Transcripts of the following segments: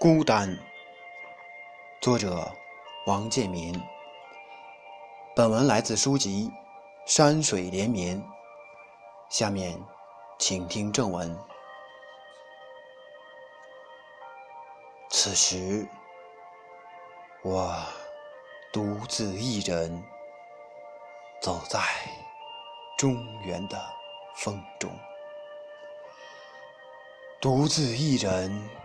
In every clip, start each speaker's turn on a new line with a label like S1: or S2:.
S1: 孤单，作者王建民。本文来自书籍《山水连绵》。下面请听正文。此时，我独自一人走在中原的风中，独自一人。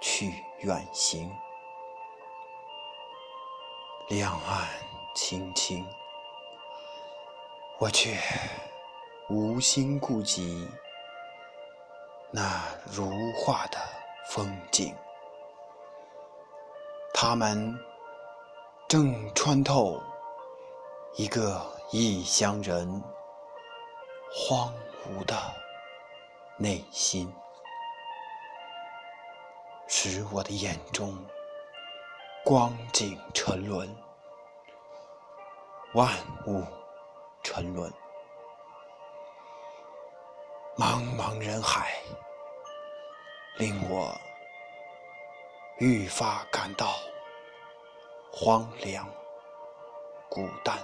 S1: 去远行，两岸青青，我却无心顾及那如画的风景。他们正穿透一个异乡人荒芜的内心。使我的眼中光景沉沦，万物沉沦，茫茫人海令我愈发感到荒凉孤单。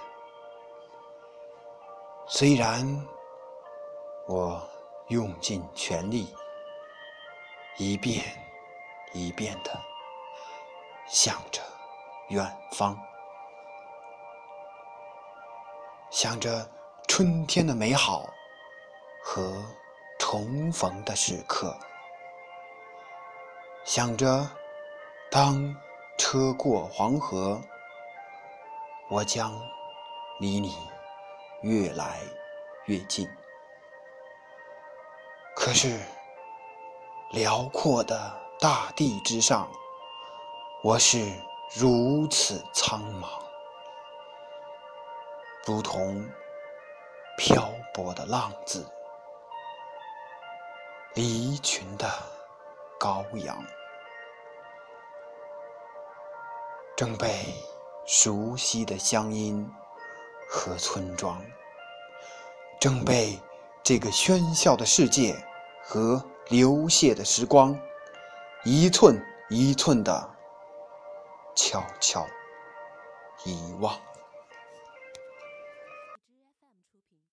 S1: 虽然我用尽全力，一遍。一遍的想着远方，想着春天的美好和重逢的时刻，想着当车过黄河，我将离你越来越近。可是辽阔的。大地之上，我是如此苍茫，如同漂泊的浪子，离群的羔羊，正被熟悉的乡音和村庄，正被这个喧嚣的世界和流泻的时光。一寸一寸的悄悄遗忘。